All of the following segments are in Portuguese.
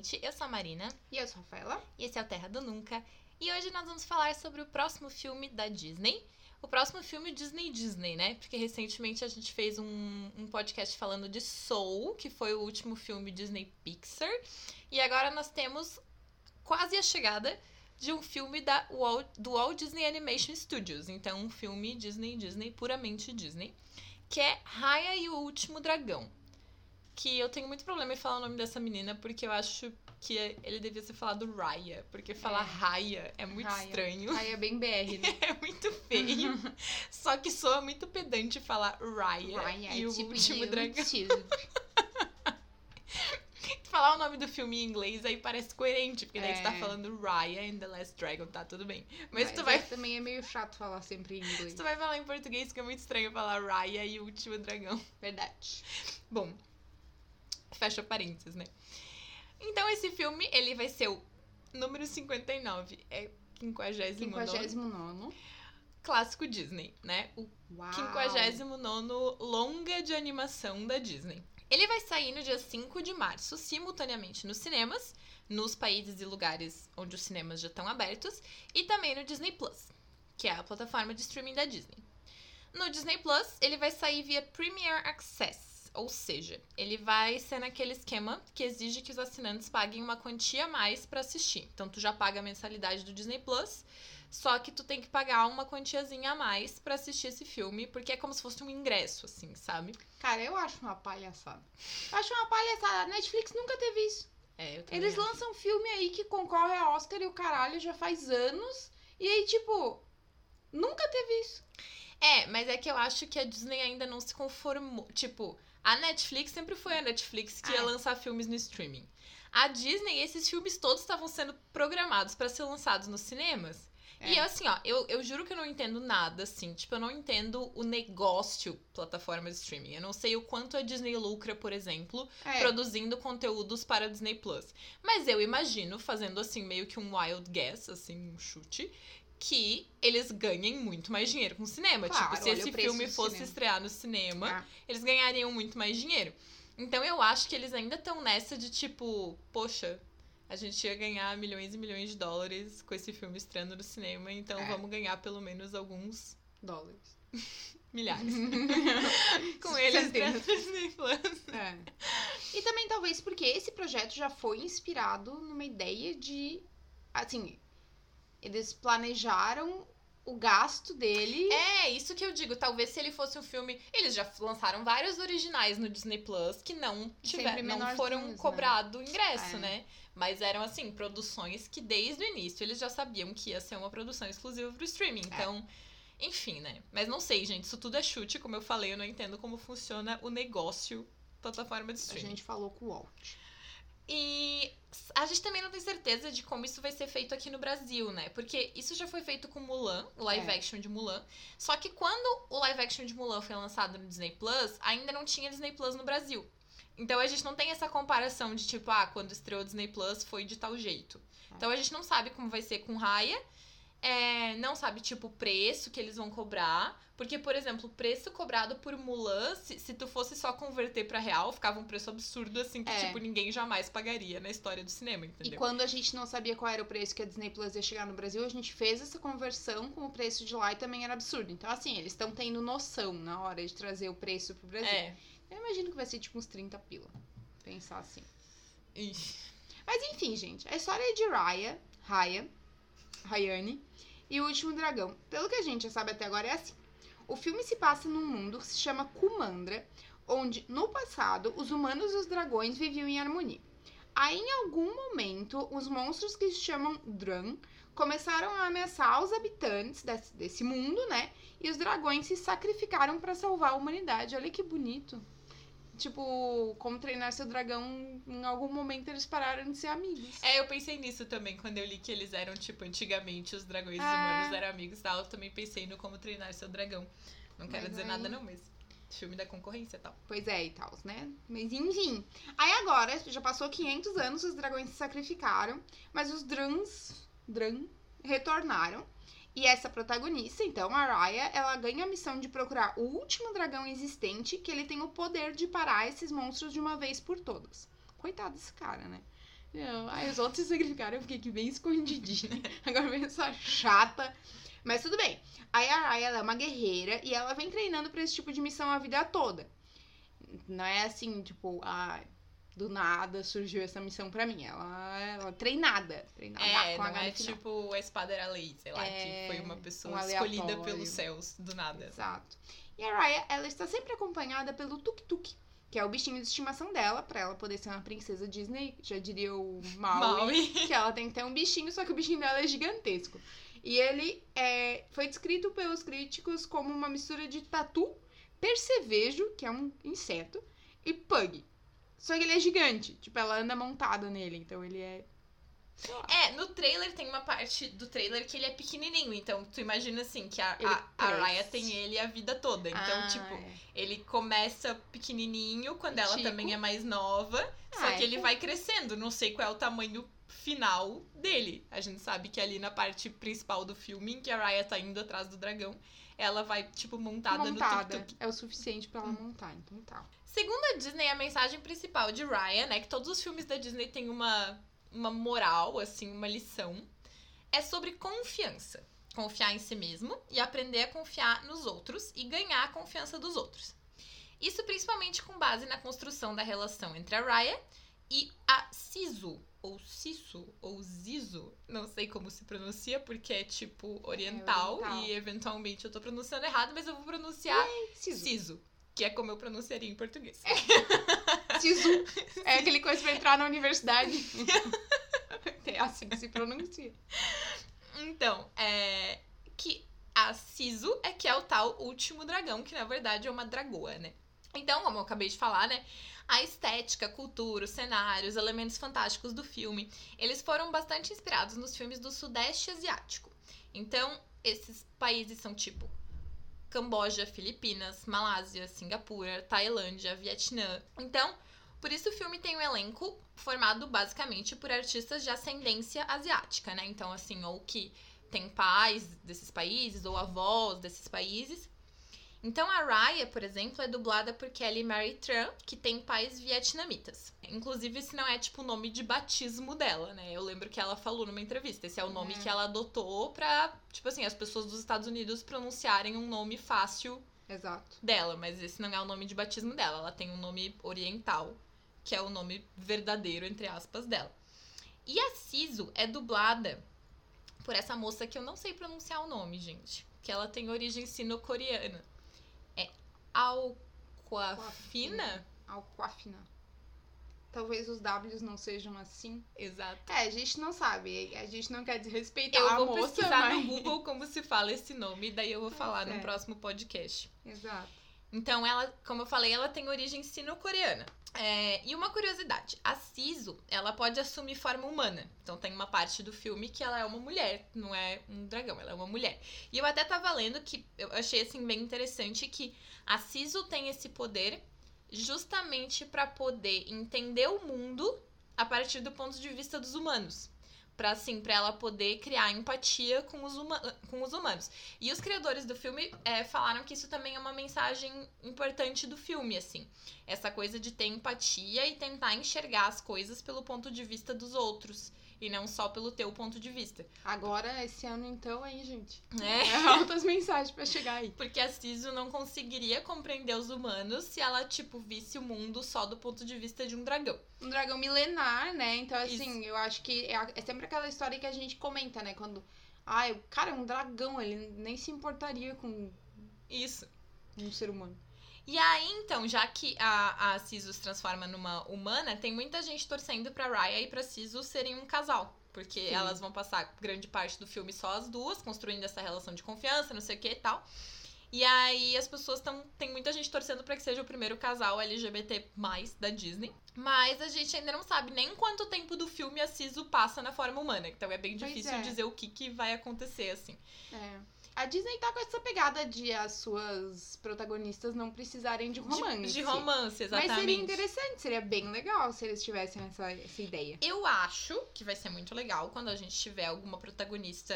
gente, eu sou a Marina. E eu sou a Rafaela. E esse é o Terra do Nunca. E hoje nós vamos falar sobre o próximo filme da Disney. O próximo filme Disney Disney, né? Porque recentemente a gente fez um, um podcast falando de Soul, que foi o último filme Disney Pixar. E agora nós temos quase a chegada de um filme da Walt, do Walt Disney Animation Studios. Então, um filme Disney Disney, puramente Disney. Que é Raya e o Último Dragão que eu tenho muito problema em falar o nome dessa menina, porque eu acho que ele devia ser falado Raya, porque falar é. Raya é muito Raya. estranho. Raya é bem BR, né? é muito feio. Só que soa muito pedante falar Raya, Raya e é o tipo último dragão. falar o nome do filme em inglês aí parece coerente, porque daí é. tu tá falando Raya and the Last Dragon, tá tudo bem. Mas, Mas tu vai. também é meio chato falar sempre em inglês. tu vai falar em português, fica muito estranho falar Raya e o último dragão. Verdade. Bom, Fecha parênteses, né? Então, esse filme, ele vai ser o número 59. É 59. 59. Clássico Disney, né? O Uau. 59 longa de animação da Disney. Ele vai sair no dia 5 de março, simultaneamente nos cinemas, nos países e lugares onde os cinemas já estão abertos, e também no Disney Plus, que é a plataforma de streaming da Disney. No Disney Plus, ele vai sair via Premier Access, ou seja, ele vai ser naquele esquema que exige que os assinantes paguem uma quantia a mais para assistir. Então tu já paga a mensalidade do Disney Plus, só que tu tem que pagar uma quantiazinha a mais para assistir esse filme, porque é como se fosse um ingresso, assim, sabe? Cara, eu acho uma palhaçada. Eu acho uma palhaçada. A Netflix nunca teve isso. É, eu Eles acho. lançam filme aí que concorre a Oscar e o caralho já faz anos. E aí, tipo, nunca teve isso. É, mas é que eu acho que a Disney ainda não se conformou. Tipo, a Netflix sempre foi a Netflix que ia lançar filmes no streaming. A Disney, esses filmes todos estavam sendo programados para ser lançados nos cinemas. É. E assim, ó, eu, eu juro que eu não entendo nada, assim. Tipo, eu não entendo o negócio plataforma de streaming. Eu não sei o quanto a Disney lucra, por exemplo, é. produzindo conteúdos para a Disney Plus. Mas eu imagino, fazendo assim, meio que um wild guess, assim, um chute, que eles ganhem muito mais dinheiro com o cinema. Claro, tipo, se esse filme fosse cinema. estrear no cinema, ah. eles ganhariam muito mais dinheiro. Então eu acho que eles ainda estão nessa de tipo, poxa, a gente ia ganhar milhões e milhões de dólares com esse filme estreando no cinema, então é. vamos ganhar pelo menos alguns dólares. Milhares. com eles Disney Plus. É. E também talvez porque esse projeto já foi inspirado numa ideia de assim, eles planejaram o gasto dele. É, isso que eu digo. Talvez se ele fosse um filme. Eles já lançaram vários originais no Disney Plus que não tiveram, não foram né? cobrado ingresso, é. né? Mas eram assim, produções que desde o início eles já sabiam que ia ser uma produção exclusiva pro streaming. É. Então. É. Enfim, né? Mas não sei, gente. Isso tudo é chute, como eu falei, eu não entendo como funciona o negócio plataforma de streaming. A gente falou com o Walt. E a gente também não tem certeza de como isso vai ser feito aqui no Brasil, né? Porque isso já foi feito com Mulan, o live é. action de Mulan. Só que quando o live action de Mulan foi lançado no Disney Plus, ainda não tinha Disney Plus no Brasil. Então a gente não tem essa comparação de tipo, ah, quando estreou o Disney Plus foi de tal jeito. É. Então a gente não sabe como vai ser com Raya é, não sabe, tipo, o preço que eles vão cobrar. Porque, por exemplo, o preço cobrado por Mulan, se, se tu fosse só converter para real, ficava um preço absurdo, assim, que, é. tipo, ninguém jamais pagaria na história do cinema, entendeu? E quando a gente não sabia qual era o preço que a Disney Plus ia chegar no Brasil, a gente fez essa conversão com o preço de lá e também era absurdo. Então, assim, eles estão tendo noção na hora de trazer o preço pro Brasil. É. Eu imagino que vai ser, tipo, uns 30 pila. Pensar assim. Ixi. Mas, enfim, gente, a história é de Raya, Raya, Rayane e o Último Dragão. Pelo que a gente já sabe até agora é assim. O filme se passa num mundo que se chama Kumandra, onde no passado os humanos e os dragões viviam em harmonia. Aí, em algum momento, os monstros que se chamam Dran começaram a ameaçar os habitantes desse, desse mundo, né? E os dragões se sacrificaram para salvar a humanidade. Olha que bonito tipo, como treinar seu dragão, em algum momento eles pararam de ser amigos. É, eu pensei nisso também, quando eu li que eles eram, tipo, antigamente os dragões é. humanos eram amigos e tal. Eu também pensei no como treinar seu dragão. Não quero mas dizer aí... nada, não, mas. Filme da concorrência e tal. Pois é, e tal, né? Mas enfim. Aí agora, já passou 500 anos, os dragões se sacrificaram, mas os Drans, Dran, retornaram. E essa protagonista, então, a Raya, ela ganha a missão de procurar o último dragão existente que ele tem o poder de parar esses monstros de uma vez por todas. Coitado desse cara, né? Não, aí os outros significaram, eu fiquei aqui bem escondidinha. Agora vem essa chata. Mas tudo bem. Aí a Raya, ela é uma guerreira e ela vem treinando pra esse tipo de missão a vida toda. Não é assim, tipo, ah, do nada surgiu essa missão pra mim. Ela, ela é treinada. Treinada É, com não H é final. tipo a espada era lei, sei lá, É, que foi uma pessoa um escolhida pelos céus, do nada. Exato. E a Raya, ela está sempre acompanhada pelo Tuk Tuk, que é o bichinho de estimação dela, pra ela poder ser uma princesa Disney. Já diria o Maui, Maui. que ela tem que ter um bichinho, só que o bichinho dela é gigantesco. E ele é, foi descrito pelos críticos como uma mistura de tatu, percevejo, que é um inseto, e pug. Só que ele é gigante, tipo, ela anda montada nele, então ele é. É, no trailer tem uma parte do trailer que ele é pequenininho, então tu imagina assim, que a, a, a. Raya tem ele a vida toda. Então, Ah, tipo, é. ele começa pequenininho, quando ela Tico. também é mais nova, só Ah, que é ele fofo. vai crescendo. Não sei qual é o tamanho final dele. A gente sabe que ali na parte principal do filme, em que a Raya tá indo atrás do dragão, ela vai, tipo, montada, montada. no tuk-tuk. É o suficiente pra Hum. ela montar, então tá. Segundo a Disney, a mensagem principal de Raya, né, que todos os filmes da Disney têm uma, uma moral, assim, uma lição, é sobre confiança. Confiar em si mesmo e aprender a confiar nos outros e ganhar a confiança dos outros. Isso principalmente com base na construção da relação entre a Raya e a Sisu, ou Sisu, ou Zizu, não sei como se pronuncia, porque é tipo oriental, oriental. e eventualmente eu tô pronunciando errado, mas eu vou pronunciar Sisu. Sisu, que é como eu pronunciaria em português. Sisu. É aquele coisa pra entrar na universidade. É assim que se pronuncia. Então, é. Que a Sisu é que é o tal último dragão, que na verdade é uma dragoa, né? Então, como eu acabei de falar, né? A estética, cultura, os cenários, os elementos fantásticos do filme, eles foram bastante inspirados nos filmes do Sudeste Asiático. Então, esses países são tipo Camboja, Filipinas, Malásia, Singapura, Tailândia, Vietnã. Então, por isso o filme tem um elenco formado basicamente por artistas de ascendência asiática, né? Então, assim, ou que tem pais desses países, ou avós desses países. Então, a Raya, por exemplo, é dublada por Kelly Mary Tran, que tem pais vietnamitas. Inclusive, esse não é, tipo, o nome de batismo dela, né? Eu lembro que ela falou numa entrevista. Esse é o nome É. que ela adotou pra, tipo assim, as pessoas dos Estados Unidos pronunciarem um nome fácil Exato. dela, mas esse não é o nome de batismo dela. Ela tem um nome oriental, que é o nome verdadeiro, entre aspas, dela. E a Sisu é dublada por essa moça que eu não sei pronunciar o nome, gente. Que ela tem origem sino-coreana. Alquafina? Alquafina. Talvez os Ws não sejam assim. Exato. É, a gente não sabe. A gente não quer desrespeitar Eu a vou moça, pesquisar mas... no Google como se fala esse nome, daí eu vou falar é. no próximo podcast. Exato. Então, ela, como eu falei, ela tem origem sino-coreana. É, e uma curiosidade, a Sisu, ela pode assumir forma humana. Então tem uma parte do filme que ela é uma mulher, não é um dragão, ela é uma mulher. E eu até tava lendo que eu achei assim bem interessante que a Sisu tem esse poder justamente pra poder entender o mundo a partir do ponto de vista dos humanos. Pra, assim, pra ela poder criar empatia com os, com os humanos. E os criadores do filme é, falaram que isso também é uma mensagem importante do filme, assim. Essa coisa de ter empatia e tentar enxergar as coisas pelo ponto de vista dos outros. E não só pelo teu ponto de vista. Agora, esse ano, então, aí, gente. É. É altas mensagens pra chegar aí. Porque a Sisu não conseguiria compreender os humanos se ela, tipo, visse o mundo só do ponto de vista de um dragão. Um dragão milenar, né? Então, assim, Isso. eu acho que é, é sempre aquela história que a gente comenta, né? Quando. Ai, o cara é um dragão, ele nem se importaria com Isso. um ser humano. E aí, então, já que a, a Sisu se transforma numa humana, tem muita gente torcendo pra Raya e pra Sisu serem um casal. Porque Sim. elas vão passar grande parte do filme só as duas, construindo essa relação de confiança, não sei o que e tal. E aí as pessoas estão. Tem muita gente torcendo pra que seja o primeiro casal LGBT da Disney. Mas a gente ainda não sabe nem quanto tempo do filme a Sisu passa na forma humana. Então é bem Pois difícil é. dizer o que, que vai acontecer, assim. É. A Disney tá com essa pegada de as suas protagonistas não precisarem de De- romance. De, romance, exatamente. Mas seria interessante, seria bem legal se eles tivessem essa, essa ideia. Eu acho que vai ser muito legal quando a gente tiver alguma protagonista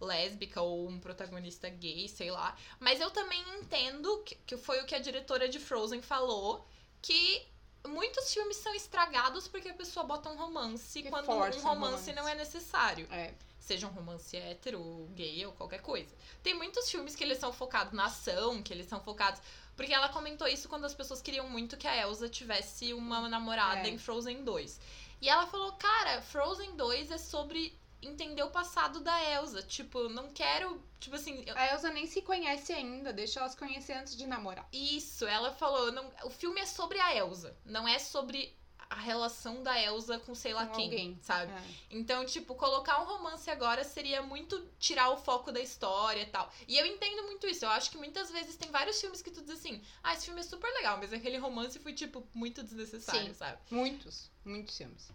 lésbica ou um protagonista gay, sei lá. Mas eu também entendo que, que foi o que a diretora de Frozen falou, que muitos filmes são estragados porque a pessoa bota um romance Que quando um um romance, romance. não é necessário. É. Seja um romance hétero, gay ou qualquer coisa. Tem muitos filmes que eles são focados na ação, que eles são focados. Porque ela comentou isso quando as pessoas queriam muito que a Elsa tivesse uma namorada É. em Frozen 2. E ela falou, cara, Frozen 2 é sobre entender o passado da Elsa. Tipo, não quero. Tipo assim, eu- A Elsa nem se conhece ainda, deixa ela se conhecer antes de namorar. Isso, ela falou, não, o filme é sobre a Elsa, não é sobre a relação da Elsa com sei lá Com quem, alguém. sabe? É. Então, tipo, colocar um romance agora seria muito tirar o foco da história e tal. E eu entendo muito isso. Eu acho que muitas vezes tem vários filmes que tu diz assim: ah, esse filme é super legal, mas aquele romance foi, tipo, muito desnecessário, Sim. sabe? Muitos, muitos filmes.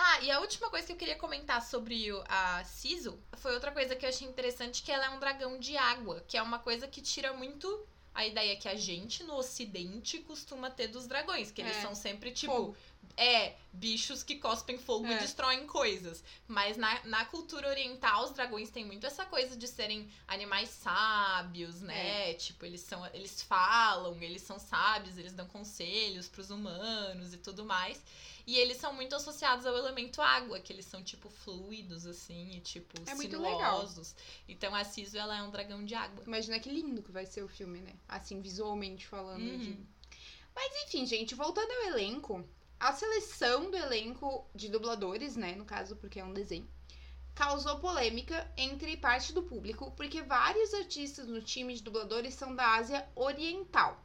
Ah, e a última coisa que eu queria comentar sobre a Sisu foi outra coisa que eu achei interessante, que ela é um dragão de água, que é uma coisa que tira muito a ideia que a gente no ocidente costuma ter dos dragões, que eles É. são sempre tipo Fogo. É, bichos que cospem fogo e É. destroem coisas. Mas na, na cultura oriental, os dragões têm muito essa coisa de serem animais sábios, né? Tipo, eles são. Eles falam, eles são sábios, eles dão conselhos pros humanos e tudo mais. E eles são muito associados ao elemento água, que eles são, tipo, fluidos, assim, e, tipo, É muito legal. sinuosos. Então a Sisu, ela é um dragão de água. Imagina que lindo que vai ser o filme, né? Assim, visualmente falando. Uhum. de- Mas enfim, gente, voltando ao elenco, a seleção do elenco de dubladores, né? No caso, porque é um desenho, causou polêmica entre parte do público, porque vários artistas no time de dubladores são da Ásia Oriental.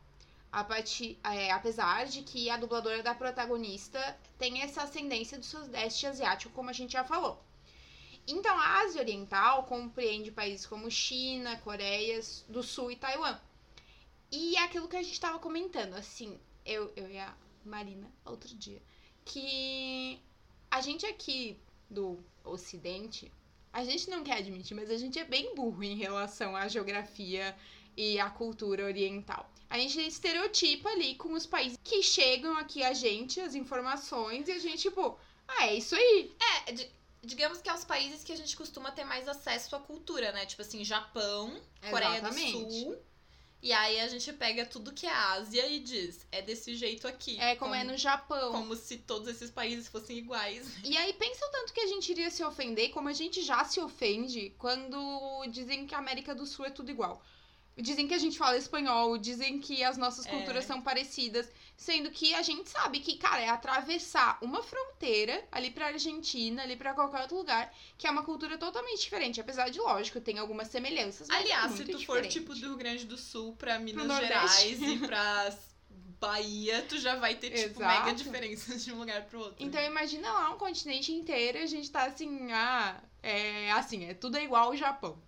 Partir, é, apesar de que a dubladora da protagonista tem essa ascendência do sudeste asiático, como a gente já falou. Então, a Ásia Oriental compreende países como China, Coreia do Sul e Taiwan. E é aquilo que a gente estava comentando, assim, eu, eu e a Marina outro dia, que a gente aqui do Ocidente, a gente não quer admitir, mas a gente é bem burro em relação à geografia e à cultura oriental. A gente estereotipa ali com os países que chegam aqui a gente, as informações, e a gente, tipo, ah, é isso aí. É, di- digamos que é os países que a gente costuma ter mais acesso à cultura, né? Tipo assim, Japão, Coreia Exatamente. do Sul. E aí a gente pega tudo que é Ásia e diz, é desse jeito aqui. É como, é no Japão. Como se todos esses países fossem iguais. E aí, pensa o tanto que a gente iria se ofender, como a gente já se ofende quando dizem que a América do Sul é tudo igual. Dizem que a gente fala espanhol, dizem que as nossas É. culturas são parecidas, sendo que a gente sabe que, cara, é atravessar uma fronteira ali pra Argentina, ali pra qualquer outro lugar, que é uma cultura totalmente diferente. Apesar de, lógico, tem algumas semelhanças. É Aliás, se muito tu for diferente. tipo do Rio Grande do Sul pra Minas. Gerais e pra Bahia, tu já vai ter, tipo, Exato. mega diferenças de um lugar pro outro. Então imagina lá um continente inteiro e a gente tá assim, ah, é assim, é tudo igual ao Japão.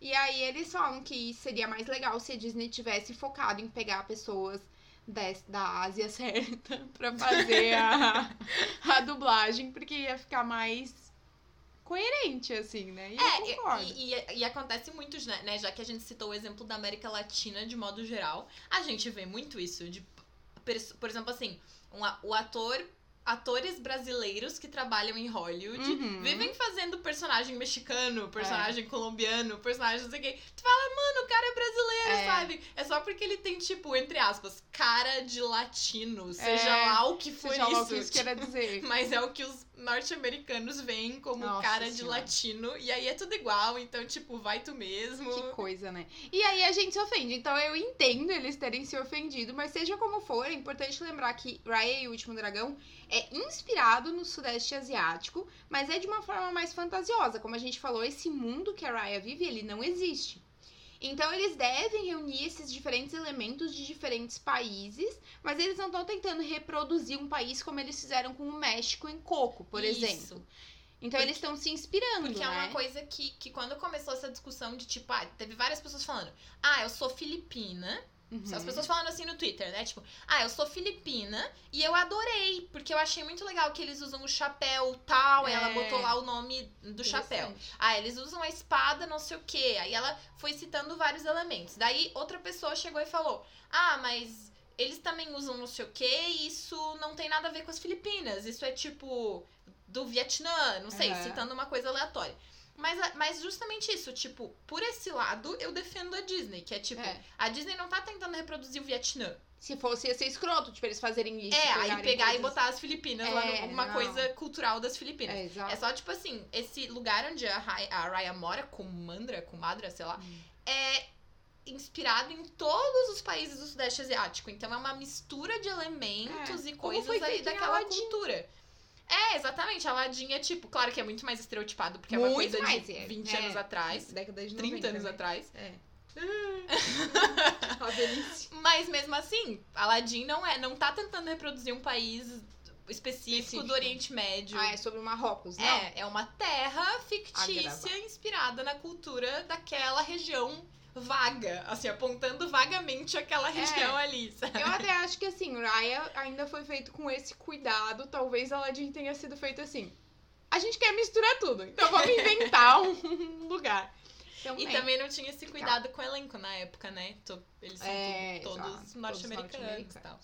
E aí eles falam que seria mais legal se a Disney tivesse focado em pegar pessoas des- da Ásia certa pra fazer a, a dublagem, porque ia ficar mais coerente, assim, né? E É, e, e- e acontece muito, né, né? Já que a gente citou o exemplo da América Latina de modo geral, a gente vê muito isso. De, por exemplo, assim, um o ator. Atores brasileiros que trabalham em Hollywood Uhum. vivem fazendo personagem mexicano, personagem colombiano, personagem não sei o quê. Tu fala, mano, o cara é brasileiro, É. sabe? É só porque ele tem, tipo, entre aspas, cara de latino. Seja É, lá o que for Seja lá o isso. que isso queira dizer. Mas é o que os norte-americanos veem como Nossa cara de Senhora. latino. E aí é tudo igual, então, tipo, vai tu mesmo. Que coisa, né? E aí a gente se ofende. Então eu entendo eles terem se ofendido, mas seja como for, é importante lembrar que Raya e o Último Dragão é inspirado no Sudeste Asiático, mas é de uma forma mais fantasiosa. Como a gente falou, esse mundo que a Raya vive, ele não existe. Então eles devem reunir esses diferentes elementos de diferentes países, mas eles não estão tentando reproduzir um país como eles fizeram com o México em Coco, por Isso. exemplo. Então Porque- eles estão se inspirando, Porque né? é uma coisa que, que quando começou essa discussão de tipo, ah, teve várias pessoas falando, ah, eu sou filipina. Uhum. As pessoas falando assim no Twitter, né? Tipo, ah, eu sou filipina e eu adorei, porque eu achei muito legal que eles usam o chapéu tal, e ela É. botou lá o nome do chapéu. Ah, eles usam a espada, não sei o quê. Aí ela foi citando vários elementos. Daí outra pessoa chegou e falou: Ah, mas eles também usam não sei o quê, e isso não tem nada a ver com as Filipinas. Isso é tipo do Vietnã, não sei, Aham. citando uma coisa aleatória. Mas, mas justamente isso, tipo, por esse lado, eu defendo a Disney, que é tipo, É. a Disney não tá tentando reproduzir o Vietnã. Se fosse, ia ser escroto, tipo, eles fazerem isso. é, aí pegar e coisas- botar as Filipinas lá, É, no- alguma não. coisa cultural das Filipinas. É, exato. É só, tipo assim, esse lugar onde a, a Raya mora, Kumandra, Kumadra, sei lá, Hum. é inspirado em todos os países do Sudeste Asiático. Então é uma mistura de elementos É, e coisas aí daquela cultura. É, exatamente. Aladdin é tipo, claro que é muito mais estereotipado, porque é uma Muito coisa mais, de é. 20 É. anos atrás, Década de 30 90, anos né? atrás. É. Mas mesmo assim, Aladdin não é, não tá tentando reproduzir um país específico, Específico. do Oriente Médio. Ah, é sobre o Marrocos, não? É, é uma terra fictícia inspirada na cultura daquela região vaga, assim, apontando vagamente aquela região ali, sabe? Eu até acho que assim, Raya ainda foi feito com esse cuidado. Talvez Aladdin tenha sido feito assim. A gente quer misturar tudo, então vamos inventar um lugar. Então, E né, também não tinha esse cuidado com o elenco na época, né? Eles são É, to- todos norte-americanos e tal.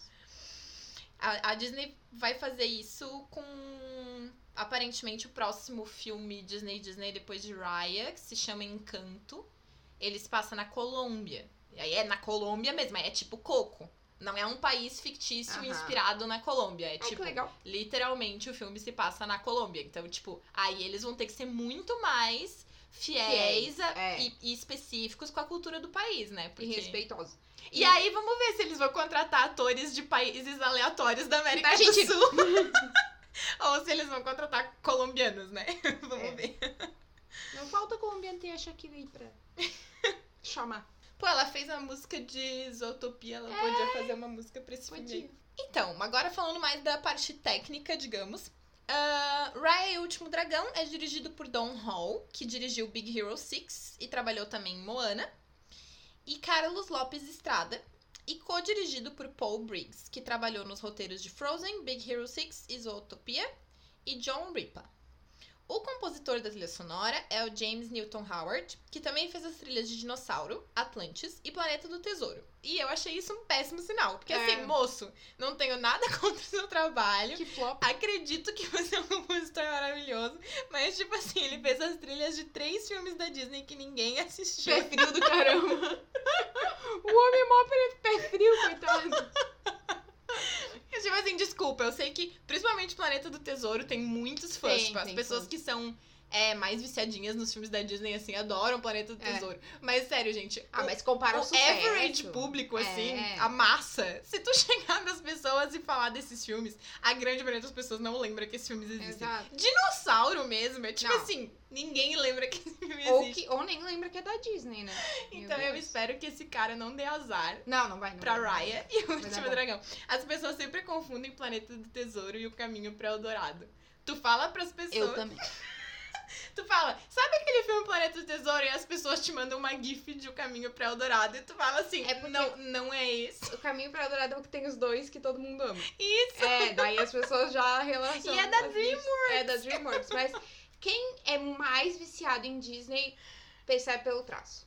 A, a Disney vai fazer isso com aparentemente o próximo filme Disney Disney depois de Raya, que se chama Encanto. Ele se passa na Colômbia. E aí é na Colômbia mesmo, é tipo Coco. Não é um país fictício Aham. inspirado na Colômbia. É Ai, tipo, literalmente o filme se passa na Colômbia. Então, tipo, aí eles vão ter que ser muito mais fiéis, Fiéis, a- é. e, e específicos com a cultura do país, né? E Porque... respeitoso. E aí, vamos ver se eles vão contratar atores de países aleatórios da América Da do Argentina. Sul. Ou se eles vão contratar colombianos, né? vamos É. ver. Não falta colombiano ter a Shakira aí pra chamar. Pô, ela fez a música de Zootopia, ela podia fazer uma música pra esse filme. Podia. Então, agora falando mais da parte técnica, digamos. Uh, Raya e o Último Dragão é dirigido por Don Hall, que dirigiu Big Hero 6 e trabalhou também em Moana. E Carlos Lopes Estrada, e co-dirigido por Paul Briggs, que trabalhou nos roteiros de Frozen, Big Hero 6 e Zootopia, e John Ripa. O compositor da trilha sonora é o James Newton Howard, que também fez as trilhas de Dinossauro, Atlantis e Planeta do Tesouro. E eu achei isso um péssimo sinal, porque É. assim, moço, não tenho nada contra o seu trabalho. Que flop. Acredito que você é um compositor maravilhoso, mas tipo assim, ele fez as trilhas de três filmes da Disney que ninguém assistiu. Pé frio do caramba. o homem mó pé- frio, coitado. Tipo assim, desculpa, eu sei que Planeta do Tesouro tem muitos fãs. Tem, tipo, as tem pessoas fãs. que são é, mais viciadinhas nos filmes da Disney, assim, adoram Planeta do É. Tesouro. Mas sério, gente. Ah, o- mas compara o, o sucesso. average público, assim, É. a massa, se tu chegar nas pessoas e falar desses filmes, a grande maioria das pessoas não lembra que esses filmes existem. Exato. Dinossauro mesmo, é tipo Não. assim, ninguém lembra que esse filme Ou, existe. que, ou nem lembra que é da Disney, né? Meu Então eu Deus. espero que esse cara não dê azar Não, não vai, não. pra vai. Raya e o Último. Dragão. As pessoas sempre confundem Planeta do Tesouro e o Caminho para Eldorado. Tu fala pras pessoas, Eu também. tu fala, sabe aquele filme Planeta do Tesouro? E as pessoas te mandam uma gif de O Caminho para Eldorado e tu fala assim, É não, não é esse. O Caminho pra Dourado é o que tem os dois que todo mundo ama. Isso. É, daí as pessoas já relacionam. E é da gifs. É da DreamWorks. Mas quem é mais viciado em Disney percebe pelo traço.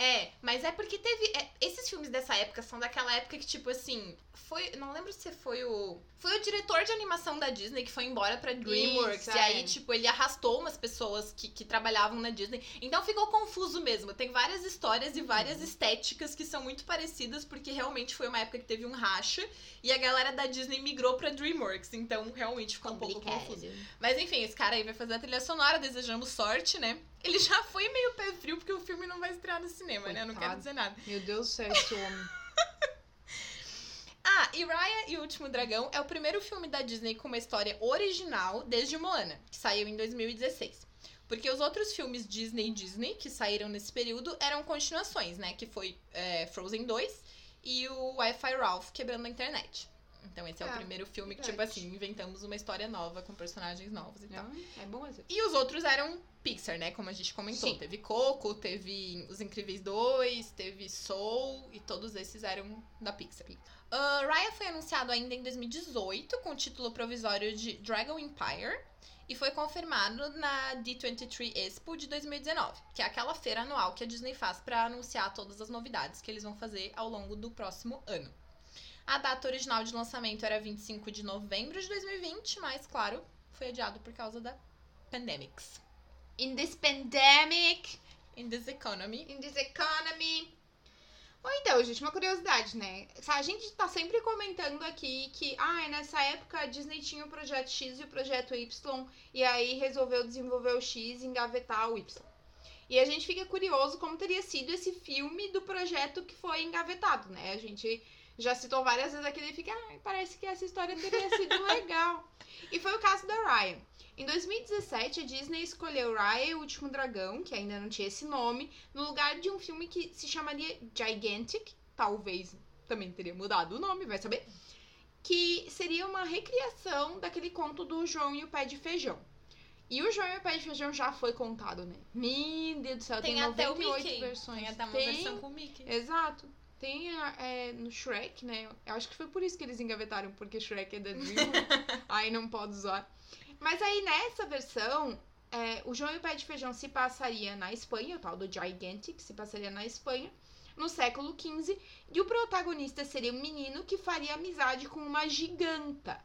É, mas é porque teve. é, esses filmes dessa época são daquela época que, tipo assim. Foi. Não lembro se foi o. Foi o diretor de animação da Disney que foi embora pra DreamWorks. Isso, e aí, é. tipo, ele arrastou umas pessoas que, que trabalhavam na Disney. Então ficou confuso mesmo. Tem várias histórias e várias Uhum. estéticas que são muito parecidas, porque realmente foi uma época que teve um racha e a galera da Disney migrou pra DreamWorks. Então realmente ficou um pouco confuso. Mas enfim, esse cara aí vai fazer a trilha sonora, desejamos sorte, né? Ele já foi meio pé frio porque o filme não vai estrear no cinema, né? Eu não quero Coitado. dizer nada. Meu Deus do céu, esse homem. Ah, e Raya e o Último Dragão é o primeiro filme da Disney com uma história original desde Moana, que saiu em 2016. Porque os outros filmes Disney Disney que saíram nesse período eram continuações, né? Que foi é, Frozen 2 e o Wi-Fi Ralph quebrando a internet. Então esse é, o Ah, primeiro filme que, tipo assim, inventamos uma história nova com personagens novos e tal. Não, é bom exemplo. E os outros eram Pixar, né? Como a gente comentou. Sim. Teve Coco, teve Os Incríveis 2, teve Soul, e todos esses eram da Pixar. Uh, Raya foi anunciado ainda em 2018 com o título provisório de Dragon Empire e foi confirmado na D23 Expo de 2019, que é aquela feira anual que a Disney faz para anunciar todas as novidades que eles vão fazer ao longo do próximo ano. A data original de lançamento era 25 de novembro de 2020, mas claro, foi adiado por causa da pandemics. In this pandemic, In this economy. in this economy. Bom, então, gente, uma curiosidade, né? A gente tá sempre comentando aqui que, ah, nessa época a Disney tinha o projeto X e o projeto Y, e aí resolveu desenvolver o X e engavetar o Y. E a gente fica curioso como teria sido esse filme do projeto que foi engavetado, né? A gente já citou várias vezes aqui e fica, ah, parece que essa história teria sido legal. E foi o caso da Ryan. Em 2017, a Disney escolheu Raya e o Último Dragão, que ainda não tinha esse nome, no lugar de um filme que se chamaria Gigantic, talvez também teria mudado o nome, vai saber, que seria uma recriação daquele conto do João e o Pé de Feijão. E o João e o Pé de Feijão já foi contado, né? Meu Deus do céu, tem, Tem, até o 98 versões. Tem até uma Tem, versão com o Mickey. Exato. Tem é, no Shrek, né? Eu acho que foi por isso que eles engavetaram, porque Shrek é da Dreamworks. aí não pode usar. Mas aí nessa versão, é, o João e o Pé de Feijão se passaria na Espanha, o tal do Gigantic se passaria na Espanha, no século XV, e o protagonista seria um menino que faria amizade com uma giganta.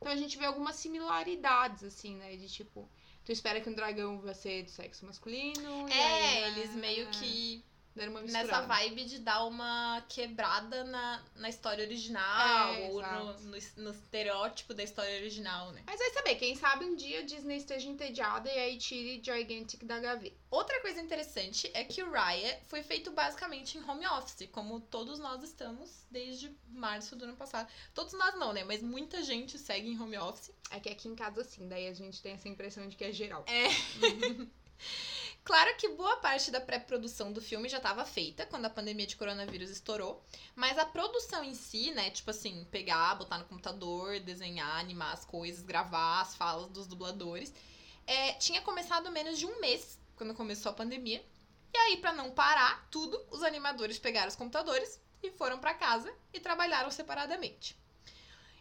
Então a gente vê algumas similaridades, assim, né? De tipo, tu espera que um dragão vai ser do sexo masculino. aí, É, né, eles meio que deram uma nessa vibe de dar uma quebrada na, na história original, É, ou no, no, no estereótipo da história original, né? Mas vai saber, quem sabe um dia a Disney esteja entediada e aí tire Gigantic da gaveta. Outra coisa interessante é que o Raya foi feito basicamente em home office, como todos nós estamos desde março do ano passado. Todos nós não, né? Mas muita gente segue em home office. É que aqui em casa sim, daí a gente tem essa impressão de que é geral. É. Claro que boa parte da pré-produção do filme já estava feita quando a pandemia de coronavírus estourou, mas a produção em si, né, tipo assim, pegar, botar no computador, desenhar, animar as coisas, gravar as falas dos dubladores, é, tinha começado menos de um mês quando começou a pandemia. E aí, pra não parar tudo, os animadores pegaram os computadores e foram pra casa e trabalharam separadamente.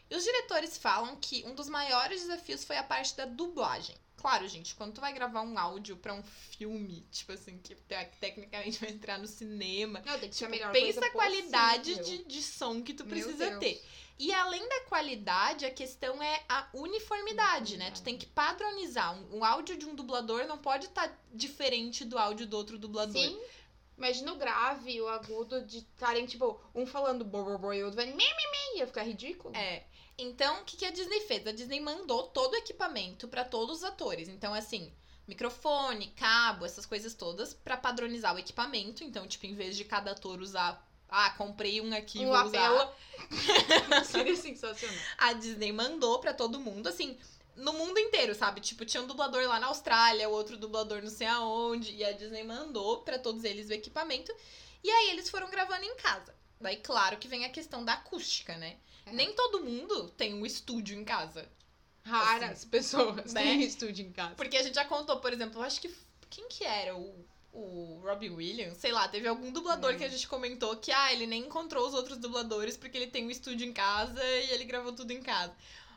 E os diretores falam que um dos maiores desafios foi a parte da dublagem. Claro, gente, quando tu vai gravar um áudio pra um filme, tipo assim, que te- tecnicamente vai entrar no cinema, Não, tem que ser a tipo, melhor pensa a qualidade possível. de, de som que tu precisa ter. E além da qualidade, a questão é a uniformidade, né? Tu tem que padronizar. Um, um áudio de um dublador não pode estar diferente do áudio do outro dublador. Sim. Imagina o grave e o agudo de estarem, tipo, um falando bo, bo, bo e o outro vai mi, mi, mi, ia ficar ridículo. É. Então, o que, que a Disney fez? A Disney mandou todo o equipamento pra todos os atores. Então, assim, microfone, cabo, essas coisas todas, pra padronizar o equipamento. Então, tipo, em vez de cada ator usar. Ah, comprei um aqui, um vou usar. Seria sensacional. A Disney mandou pra todo mundo, assim, no mundo inteiro, sabe? Tipo, tinha um dublador lá na Austrália, outro dublador não sei aonde, e a Disney mandou pra todos eles o equipamento. E aí eles foram gravando em casa. Daí, claro que vem a questão da acústica, né? É. Nem todo mundo tem um estúdio em casa. Raras pessoas né? têm estúdio em casa. Porque a gente já contou, por exemplo, eu acho que. Quem que era? O, o Robin Williams? Sei lá, teve algum dublador Hum. que a gente comentou que, ah, ele nem encontrou os outros dubladores porque ele tem um estúdio em casa e ele gravou tudo em casa.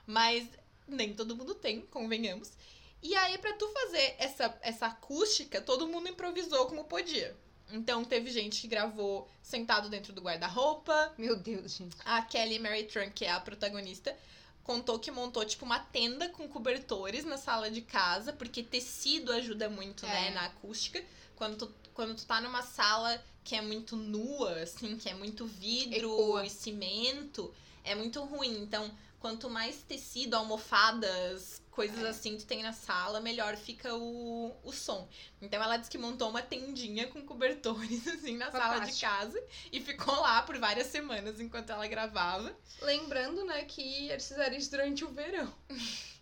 Mas nem todo mundo tem, convenhamos. E aí, pra tu fazer essa, essa acústica, todo mundo improvisou como podia. Então, teve gente que gravou sentado dentro do guarda-roupa, Meu Deus, gente. a Kelly Mary Trunk, que é a protagonista, contou que montou, tipo, uma tenda com cobertores na sala de casa, porque tecido ajuda muito, né, É. na acústica. Quando tu, quando tu tá numa sala que é muito nua, assim, que é muito vidro Ecoa. e cimento, é muito ruim. Então, quanto mais tecido, almofadas, coisas assim tu tem na sala, melhor fica o, o som. Então ela disse que montou uma tendinha com cobertores, assim, na sala de Fantástico. casa e ficou lá por várias semanas enquanto ela gravava. Lembrando, né, que eles fizeram isso durante o verão.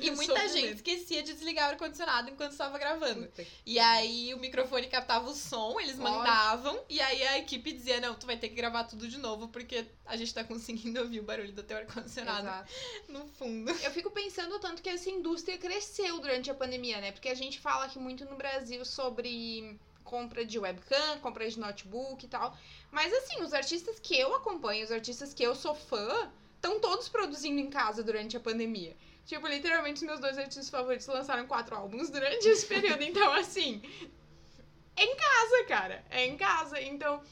E Eu muita sou gente esquecia de desligar o ar-condicionado enquanto estava gravando. Puta E aí o microfone captava o som, eles mandavam, e aí a equipe dizia, não, tu vai ter que gravar tudo de novo, porque a gente tá conseguindo ouvir o barulho do teu ar-condicionado no fundo. Eu fico pensando tanto que essa indústria cresceu durante a pandemia, né? Porque a gente fala aqui muito no Brasil sobre compra de webcam, compra de notebook e tal. Mas assim, os artistas que eu acompanho, os artistas que eu sou fã, estão todos produzindo em casa durante a pandemia. Tipo, literalmente, meus dois artistas favoritos lançaram quatro álbuns durante esse período. Então, assim, é em casa, cara. É em casa. Então,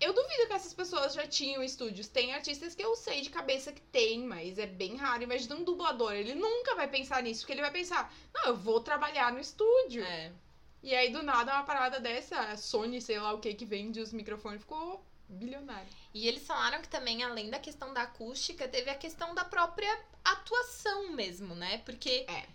Eu duvido que essas pessoas já tinham estúdios. Tem artistas que eu sei de cabeça que tem, mas é bem raro. Imagina um dublador, ele nunca vai pensar nisso, porque ele vai pensar, não, eu vou trabalhar no estúdio. É. E aí, do nada, uma parada dessa, a Sony, sei lá o que, que vende os microfones, ficou bilionário. E eles falaram que também, além da questão da acústica, teve a questão da própria atuação mesmo, né? Porque. É.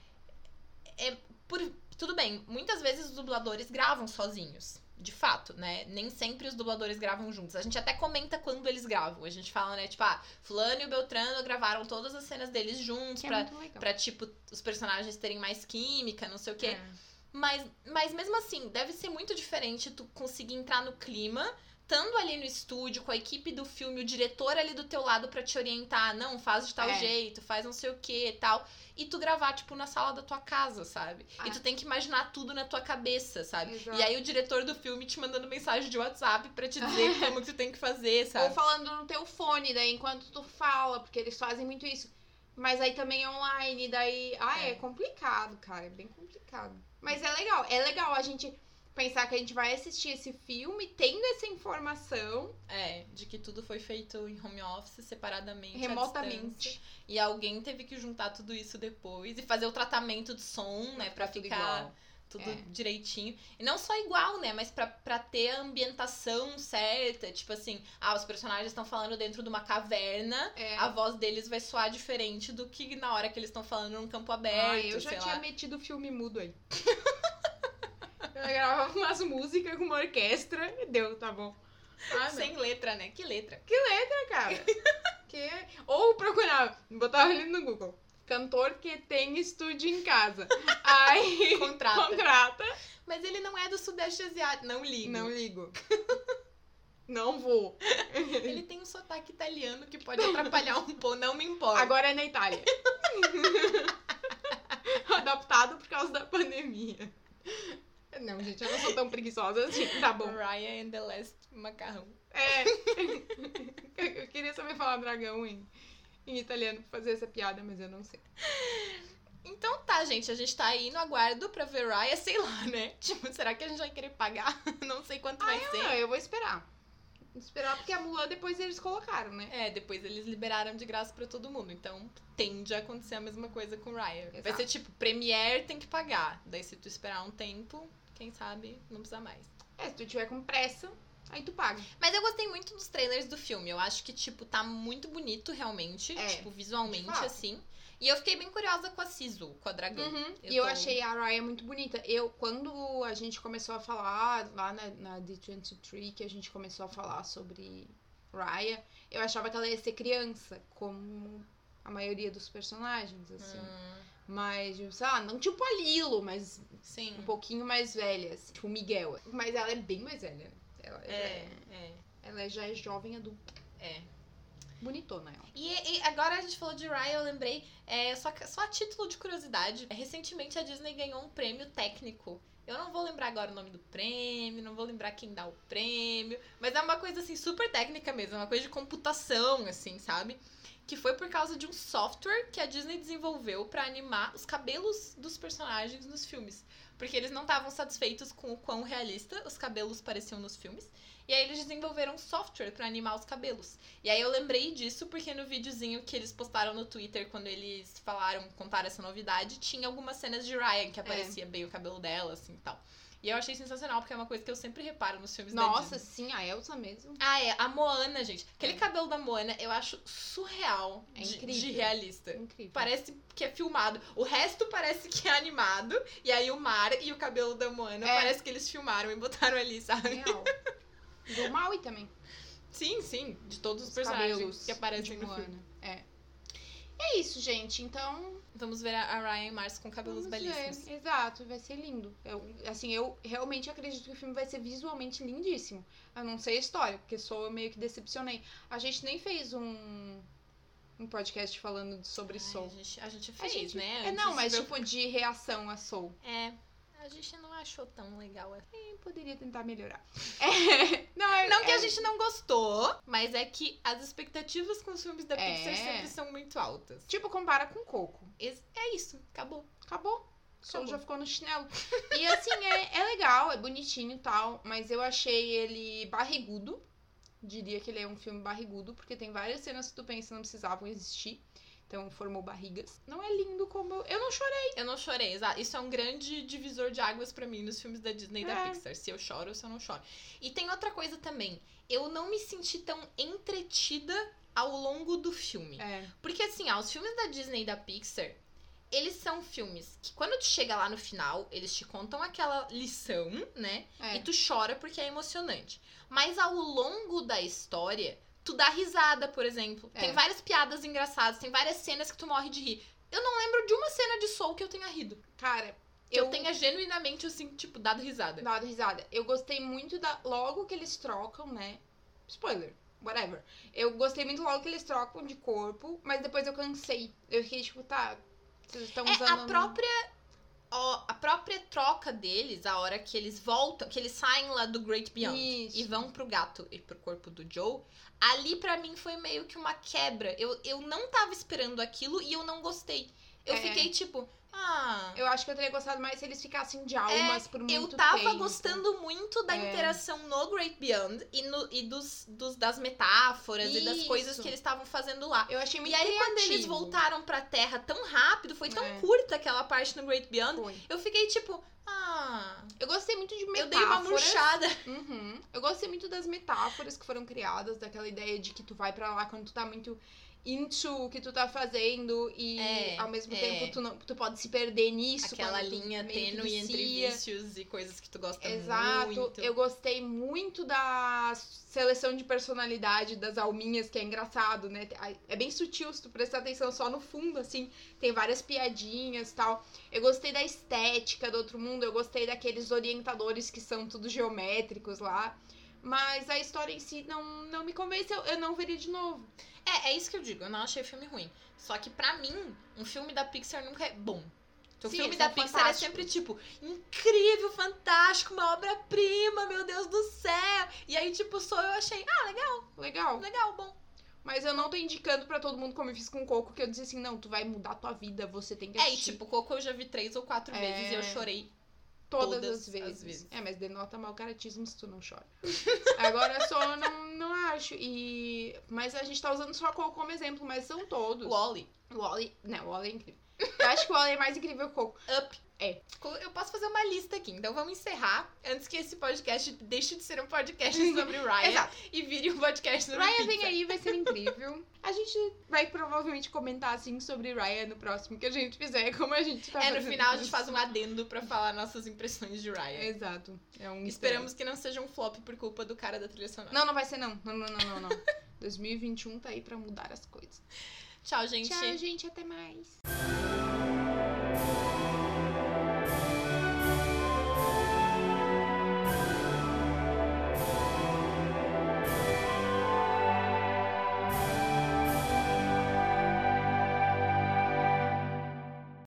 É. Por, tudo bem, muitas vezes os dubladores gravam sozinhos. De fato, né? Nem sempre os dubladores gravam juntos. A gente até comenta quando eles gravam. A gente fala, né? Tipo, ah, Fulano e o Beltrano gravaram todas as cenas deles juntos Que é pra, muito legal. pra, tipo, os personagens terem mais química, não sei o quê. É. Mas, mas mesmo assim, deve ser muito diferente tu conseguir entrar no clima, estando ali no estúdio, com a equipe do filme, o diretor ali do teu lado pra te orientar, não, faz de tal É. jeito, faz não sei o que e tal. E tu gravar, tipo, na sala da tua casa, sabe? Ah. E tu tem que imaginar tudo na tua cabeça, sabe? Exato. E aí o diretor do filme te mandando mensagem de WhatsApp pra te dizer como que tu tem que fazer, Ou sabe? falando no teu fone, daí enquanto tu fala, porque eles fazem muito isso. Mas aí também é online, daí. Ah, é, É. complicado, cara. É bem complicado. Mas é legal. É legal a gente pensar que a gente vai assistir esse filme tendo essa informação É, de que tudo foi feito em home office, separadamente, remotamente. E alguém teve que juntar tudo isso depois e fazer o tratamento de som, né? Pra tudo ficar igual. tudo É. direitinho. E não só igual, né? Mas pra, pra ter a ambientação certa. Tipo assim, ah, os personagens estão falando dentro de uma caverna. É. A voz deles vai soar diferente do que na hora que eles estão falando num campo aberto. Ah, eu já tinha lá. metido o filme mudo aí. eu gravava umas músicas com uma orquestra e deu, tá bom. Ah, não. Sem letra, né? Que letra? cara. que... Ou procurava, botava ali no Google. Cantor que tem estúdio em casa. Aí Contrata. contrata. Mas ele não é do Sudeste Asiático. Não ligo. Não ligo. Não vou. Ele tem um sotaque italiano que pode atrapalhar um pouco. Não me importa. Agora é na Itália. Adaptado por causa da pandemia. Não, gente, eu não sou tão preguiçosa assim. Tá bom. Raya and the Last Macarrão. É. Eu queria saber falar dragão em, em italiano pra fazer essa piada, mas eu não sei. Então tá, gente, a gente tá aí no aguardo pra ver Raya, sei lá, né? Tipo, será que a gente vai querer pagar? Não sei quanto vai ser. Ah, eu vou esperar. Vou esperar porque a Mulan depois eles colocaram, né? É, depois eles liberaram de graça pra todo mundo. Então tende a acontecer a mesma coisa com Raya. Vai Exato. ser tipo, Premiere tem que pagar. Daí se tu esperar um tempo, quem sabe não precisa mais. É, se tu tiver com pressa, aí tu paga. Mas eu gostei muito dos trailers do filme. Eu acho que, tipo, tá muito bonito realmente. É, tipo, visualmente, assim. E eu fiquei bem curiosa com a Sisu, com a dragão. Uhum. Eu E eu tô- achei a Raya muito bonita. Eu, quando a gente começou a falar lá na, na D23, que a gente começou a falar sobre Raya, eu achava que ela ia ser criança, como a maioria dos personagens, assim. Hum, Mas, sei lá, não tipo a Lilo, mas sim. um pouquinho mais velha, assim, tipo o Miguel. Mas ela é bem mais velha. né? Ela, É, é, é, ela já é jovem adulta. é. Bonitona ela. E, e agora a gente falou de Raya, eu lembrei, é, só, só a título de curiosidade, recentemente a Disney ganhou um prêmio técnico. Eu não vou lembrar agora o nome do prêmio, não vou lembrar quem dá o prêmio, mas é uma coisa assim super técnica mesmo, é uma coisa de computação, assim, sabe? Que foi por causa de um software que a Disney desenvolveu pra animar os cabelos dos personagens nos filmes. Porque eles não estavam satisfeitos com o quão realista os cabelos pareciam nos filmes. E aí eles desenvolveram um software pra animar os cabelos. E aí eu lembrei disso porque no videozinho que eles postaram no Twitter quando eles falaram, contaram essa novidade, tinha algumas cenas de Ryan que aparecia bem o cabelo dela, assim e tal. E eu achei sensacional, porque é uma coisa que eu sempre reparo nos filmes da Nossa, Disney. sim, a Elsa mesmo. Ah, é, a Moana, gente. Aquele É. cabelo da Moana eu acho surreal É de, incrível. de realista. Incrível. Parece que é filmado. O resto parece que é animado. E aí o mar e o cabelo da Moana É. parece que eles filmaram e botaram ali, sabe? Real. Do Maui também. Sim, sim. De todos os, Os personagens que aparecem no filme. Moana. É. É isso, gente. Então, Vamos ver a a Ryan Mars com cabelos vamos belíssimos. ver. Exato, vai ser lindo. Eu, assim, eu realmente acredito que o filme vai ser visualmente lindíssimo. A não ser a história, porque sou eu meio que decepcionei. A gente nem fez um, um podcast falando sobre Ai, Soul. a, gente, a gente A fez, gente- né? É, não, mas tipo de reação a Soul. É, a gente não achou tão legal assim. Poderia tentar melhorar. É, não, é, Não que é- a gente não gostou, mas é que as expectativas com os filmes da É. Pixar sempre são muito altas. Tipo, compara com Coco. É isso, acabou. Acabou. Acabou. já ficou no chinelo. E assim, é, é legal, é bonitinho e tal, mas eu achei ele barrigudo diria que ele é um filme barrigudo, porque tem várias cenas que tu pensa que não precisavam existir. Então formou barrigas. Não é lindo como. Eu, eu não chorei. Eu não chorei, exato. Isso é um grande divisor de águas pra mim nos filmes da Disney e da É. Pixar. Se eu choro ou se eu não choro. E tem outra coisa também. Eu não me senti tão entretida ao longo do filme. É. Porque assim, ó, os filmes da Disney e da Pixar, eles são filmes que quando tu chega lá no final, eles te contam aquela lição, né? É. E tu chora porque é emocionante. Mas ao longo da história, tu dá risada, por exemplo. É. Tem várias piadas engraçadas, tem várias cenas que tu morre de rir. Eu não lembro de uma cena de Soul que eu tenha rido. Cara, Que eu, tenha genuinamente, assim, tipo, dado risada. dado risada. Eu gostei muito da. Logo que eles trocam, né? Spoiler. Whatever. Eu gostei muito logo que eles trocam de corpo, mas depois eu cansei. Eu fiquei tipo, tá. Vocês estão É, usando. a própria. Ó, a própria troca deles, a hora que eles voltam, que eles saem lá do Great Beyond Isso. e vão pro gato e pro corpo do Joe, ali pra mim foi meio que uma quebra. Eu, eu não tava esperando aquilo e eu não gostei. Eu É. fiquei tipo, ah. Eu acho que eu teria gostado mais se eles ficassem de almas por muito É, Eu tempo. tava gostando muito da É. interação no Great Beyond e, no, e dos, dos- das metáforas e das Isso. coisas que eles estavam fazendo lá. Eu achei muito E aí, quando eles voltaram pra Terra tão rápido, foi tão É. curta aquela parte no Great Beyond, Foi. eu fiquei tipo, ah. Eu gostei muito de metáforas. Eu dei uma murchada. Uhum. Eu gostei muito das metáforas que foram criadas, daquela ideia de que tu vai pra lá quando tu tá muito into o que tu tá fazendo e É, ao mesmo é. tempo tu, não, tu pode se perder nisso. Aquela linha tênue entre vícios e coisas que tu gosta Exato. muito. Eu gostei muito da seleção de personalidade das alminhas, que é engraçado, né? É bem sutil se tu prestar atenção só no fundo, assim. Tem várias piadinhas e tal. Eu gostei da estética do outro mundo. Eu gostei daqueles orientadores que são tudo geométricos lá. Mas a história em si não, não me convenceu. Eu não veria de novo. É, é isso que eu digo. Eu não achei o filme ruim. Só que pra mim, um filme da Pixar nunca é bom. O Sim, filme eles da são Pixar fantásticos. é sempre tipo, incrível, fantástico, uma obra-prima, meu Deus do céu. E aí, tipo, sou eu achei, ah, legal, Legal. legal, bom. Mas eu não tô indicando pra todo mundo como eu fiz com o Coco, que eu disse assim, não, tu vai mudar tua vida, você tem que É, e assistir. tipo, Coco eu já vi três ou quatro É. vezes e eu chorei. Todas, Todas as, vezes. as vezes. É, mas denota mau caratismo se tu não chora. Agora só não, não acho. E... Mas a gente tá usando só Coco como exemplo, mas são todos. Wally, Wally. Não, o Wally é incrível. Eu acho que o Wally é mais incrível que o Coco. Up. É. Eu posso fazer uma lista aqui, então vamos encerrar antes que esse podcast deixe de ser um podcast sobre Ryan e vire um podcast sobre Raya pizza. vem aí, vai ser incrível. A gente vai provavelmente comentar assim sobre Raya no próximo que a gente fizer, como a gente tá É, no final a gente isso. faz um adendo pra falar nossas impressões de Ryan. Exato. É um Esperamos que não seja um flop por culpa do cara da trilha sonora. Não, não vai ser não. Não, não, não, não, não. 2021 tá aí pra mudar as coisas. Tchau, gente. Tchau, gente. Até mais.